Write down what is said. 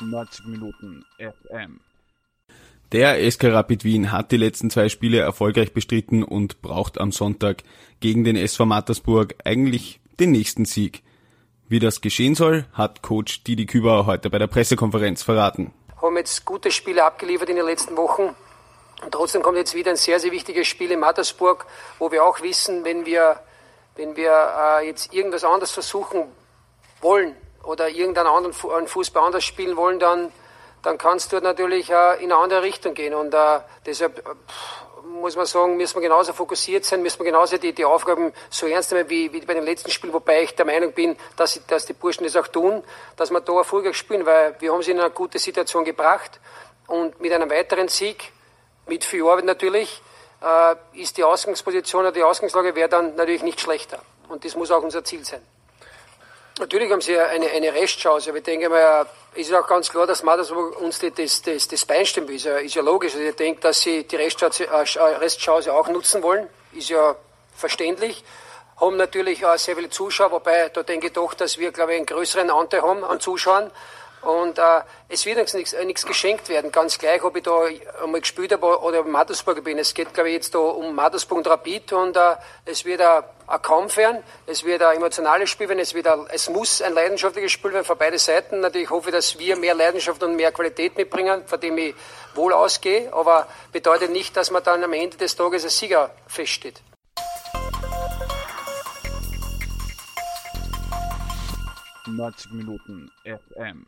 90 Minuten FM. Der SK Rapid Wien hat die letzten zwei Spiele erfolgreich bestritten und braucht am Sonntag gegen den SV Mattersburg eigentlich den nächsten Sieg. Wie das geschehen soll, hat Coach Didi Küber heute bei der Pressekonferenz verraten. Wir haben jetzt gute Spiele abgeliefert in den letzten Wochen. Und trotzdem kommt jetzt wieder ein sehr, sehr wichtiges Spiel in Mattersburg, wo wir auch wissen, wenn wir, wenn wir äh, jetzt irgendwas anderes versuchen wollen, oder irgendeinen anderen Fußball anders spielen wollen, dann, dann kann es dort natürlich äh, in eine andere Richtung gehen. Und äh, deshalb äh, muss man sagen, müssen wir genauso fokussiert sein, müssen wir genauso die, die Aufgaben so ernst nehmen wie, wie bei dem letzten Spiel, wobei ich der Meinung bin, dass, dass die Burschen das auch tun, dass wir da erfolgreich spielen, weil wir haben sie in eine gute Situation gebracht und mit einem weiteren Sieg, mit viel Arbeit natürlich, äh, ist die Ausgangsposition oder die Ausgangslage wäre dann natürlich nicht schlechter. Und das muss auch unser Ziel sein. Natürlich haben sie eine, eine Restchance, aber ich denke mal, es ist auch ganz klar, dass Mattersburg uns das, das, das Bein stimmt, ist ja, ist ja logisch. Also ich denke, dass sie die Restchance, äh, Restchance auch nutzen wollen, ist ja verständlich. Haben natürlich auch sehr viele Zuschauer, wobei da denke ich doch, dass wir, glaube ich, einen größeren Anteil haben an Zuschauern. Und äh, es wird uns nichts, äh, geschenkt werden, ganz gleich, ob ich da einmal gespielt habe oder in Mattersburg bin. Es geht, glaube ich, jetzt da um Mattersburg und Rapid und äh, es wird ein, ein Kampf werden, es wird ein emotionales Spiel werden, es, wird ein, es muss ein leidenschaftliches Spiel werden für beide Seiten. Natürlich hoffe ich, dass wir mehr Leidenschaft und mehr Qualität mitbringen, von dem ich wohl ausgehe, aber bedeutet nicht, dass man dann am Ende des Tages als Sieger feststeht. Neunzig Minuten FM.